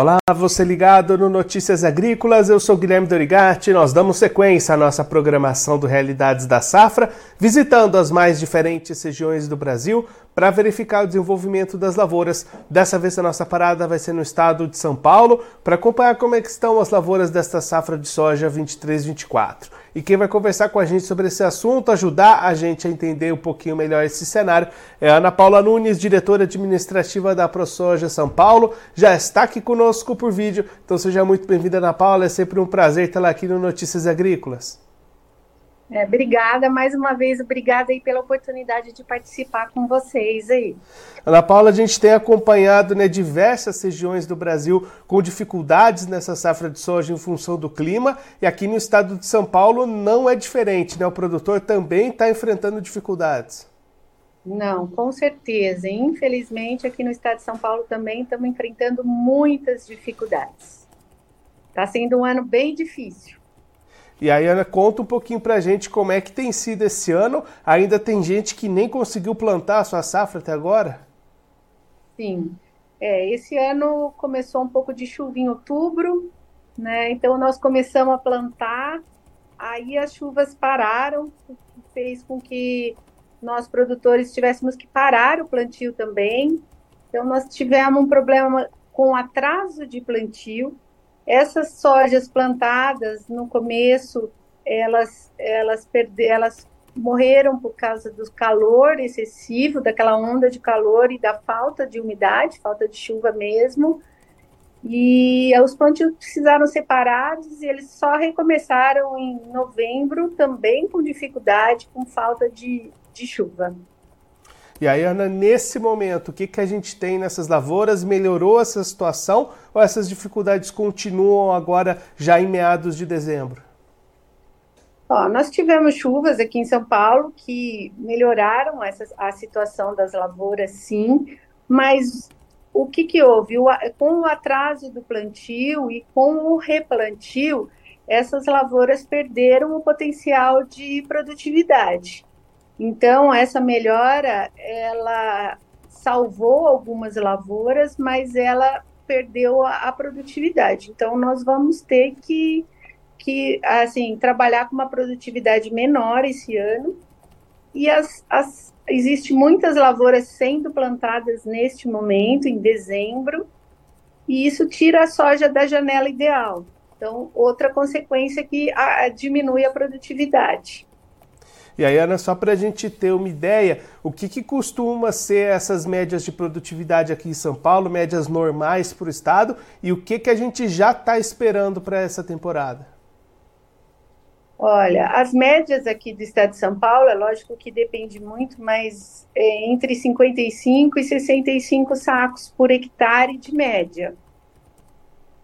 Olá, você ligado no Notícias Agrícolas, eu sou Guilherme Dorigatti. Nós damos sequência à nossa programação do Realidades da Safra, visitando as mais diferentes regiões do Brasil para verificar o desenvolvimento das lavouras. Dessa vez a nossa parada vai ser no estado de São Paulo para acompanhar como é estão as lavouras desta safra de soja 23-24. E quem vai conversar com a gente sobre esse assunto, ajudar a gente a entender um pouquinho melhor esse cenário, é Ana Paula Nunes, diretora administrativa da ProSoja São Paulo. Já está aqui conosco por vídeo, então seja muito bem-vinda, Ana Paula. É sempre um prazer tê-la aqui no Notícias Agrícolas. É, obrigada, mais uma vez, obrigada aí pela oportunidade de participar com vocês aí. Ana Paula, a gente tem acompanhado né, diversas regiões do Brasil com dificuldades nessa safra de soja em função do clima, e aqui no estado de São Paulo não é diferente, né? O produtor também está enfrentando dificuldades. Não, com certeza. Infelizmente, aqui no estado de São Paulo também estamos enfrentando muitas dificuldades. Está sendo um ano bem difícil. E aí, Ana, conta um pouquinho pra gente como é que tem sido esse ano. Ainda tem gente que nem conseguiu plantar a sua safra até agora? Sim. É, esse ano começou um pouco de chuva em outubro, né? Então nós começamos a plantar, aí as chuvas pararam, fez com que nós produtores tivéssemos que parar o plantio também. Então nós tivemos um problema com atraso de plantio. Essas sojas plantadas no começo, elas, elas, perde, elas morreram por causa do calor excessivo, daquela onda de calor e da falta de umidade, falta de chuva mesmo. E os plantios precisaram ser parados e eles só recomeçaram em novembro, também com dificuldade, com falta de, de chuva. E aí, Ana, nesse momento, o que, que a gente tem nessas lavouras? Melhorou essa situação ou essas dificuldades continuam agora já em meados de dezembro? Ó, nós tivemos chuvas aqui em São Paulo que melhoraram essa, a situação das lavouras, sim, mas o que, que houve? O, com o atraso do plantio e com o replantio, essas lavouras perderam o potencial de produtividade. Então, essa melhora, ela salvou algumas lavouras, mas ela perdeu a, a produtividade. Então, nós vamos ter que, que, assim, trabalhar com uma produtividade menor esse ano. E as, as, muitas lavouras sendo plantadas neste momento, em dezembro, e isso tira a soja da janela ideal. Então, outra consequência que a, diminui a produtividade. E aí, Ana, só para a gente ter uma ideia, o que, que costuma ser essas médias de produtividade aqui em São Paulo, médias normais para o estado, e o que, que a gente já está esperando para essa temporada? Olha, as médias aqui do estado de São Paulo, é lógico que depende muito, mas é entre 55 e 65 sacos por hectare de média.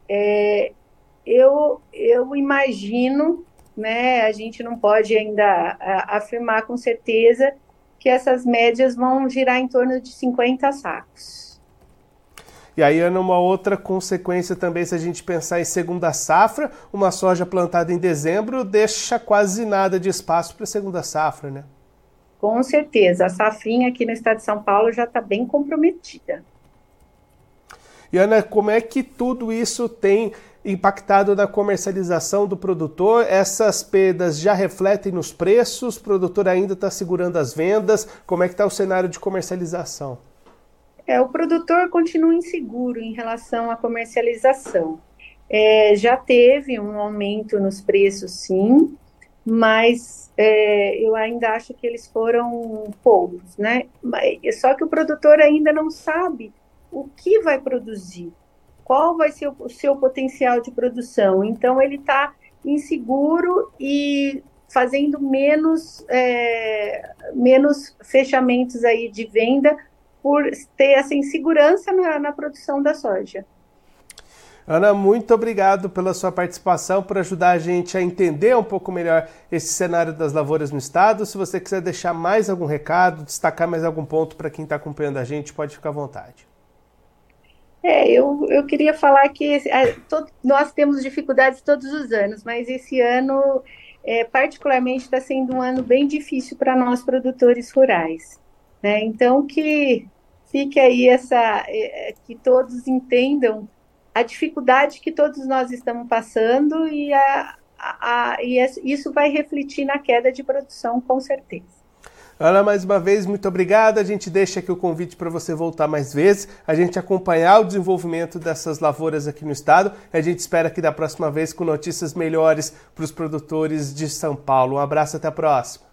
É, eu, eu imagino né, a gente não pode ainda afirmar com certeza que essas médias vão girar em torno de 50 sacos. E aí, Ana, uma outra consequência também, se a gente pensar em segunda safra, uma soja plantada em dezembro deixa quase nada de espaço para a segunda safra, né? Com certeza. A safrinha aqui no estado de São Paulo já está bem comprometida. E, Ana, como é que tudo isso tem impactado na comercialização do produtor. Essas perdas já refletem nos preços, o produtor ainda está segurando as vendas. Como é que está o cenário de comercialização? É, o produtor continua inseguro em relação à comercialização. É, já teve um aumento nos preços, sim, mas é, eu ainda acho que eles foram poucos, né? Só que o produtor ainda não sabe o que vai produzir qual vai ser o seu potencial de produção. Então, ele está inseguro e fazendo menos, é, menos fechamentos aí de venda por ter essa insegurança na, na produção da soja. Ana, muito obrigado pela sua participação, por ajudar a gente a entender um pouco melhor esse cenário das lavouras no estado. Se você quiser deixar mais algum recado, destacar mais algum ponto para quem está acompanhando a gente, pode ficar à vontade. É, eu, eu queria falar que todo, nós temos dificuldades todos os anos, mas esse ano, é, particularmente, está sendo um ano bem difícil para nós produtores rurais. Né? Então, que fique aí essa, é, que todos entendam a dificuldade que todos nós estamos passando e, a, a, a, e isso vai refletir na queda de produção, com certeza. Ana, mais uma vez, muito obrigada. A gente deixa aqui o convite para você voltar mais vezes, a gente acompanhar o desenvolvimento dessas lavouras aqui no estado. A gente espera que da próxima vez com notícias melhores para os produtores de São Paulo. Um abraço, até a próxima.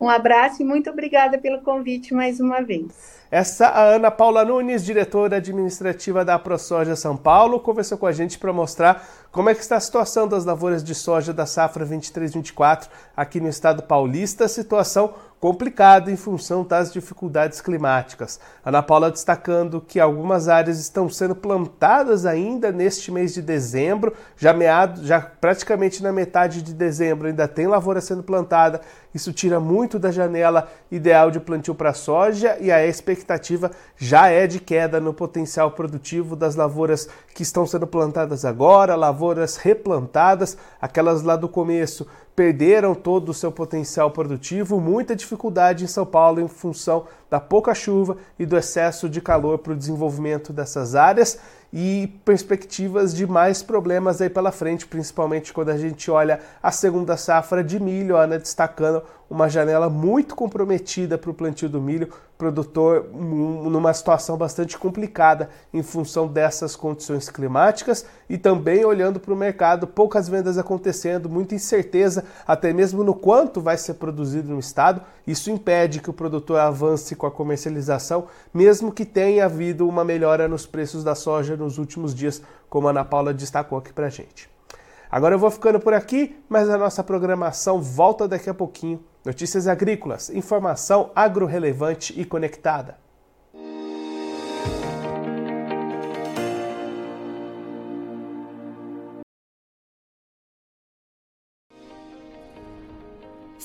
Um abraço e muito obrigada pelo convite mais uma vez. Essa a Ana Paula Nunes, diretora administrativa da ProSoja São Paulo, conversou com a gente para mostrar como é que está a situação das lavouras de soja da safra 23/24 aqui no estado paulista, situação complicada em função das dificuldades climáticas. Ana Paula destacando que algumas áreas estão sendo plantadas ainda neste mês de dezembro, já meado, já praticamente na metade de dezembro ainda tem lavoura sendo plantada. Isso tira muito da janela ideal de plantio para soja e a expectativa já é de queda no potencial produtivo das lavouras que estão sendo plantadas agora, lavouras replantadas, aquelas lá do começo perderam todo o seu potencial produtivo, muita dificuldade em São Paulo em função da pouca chuva e do excesso de calor para o desenvolvimento dessas áreas e perspectivas de mais problemas aí pela frente, principalmente quando a gente olha a segunda safra de milho, Ana destacando uma janela muito comprometida para o plantio do milho, produtor numa situação bastante complicada em função dessas condições climáticas e também olhando para o mercado, poucas vendas acontecendo, muita incerteza até mesmo no quanto vai ser produzido no estado. Isso impede que o produtor avance com a comercialização, mesmo que tenha havido uma melhora nos preços da soja nos últimos dias, como a Ana Paula destacou aqui para gente. Agora eu vou ficando por aqui, mas a nossa programação volta daqui a pouquinho. Notícias agrícolas, informação agro-relevante e conectada.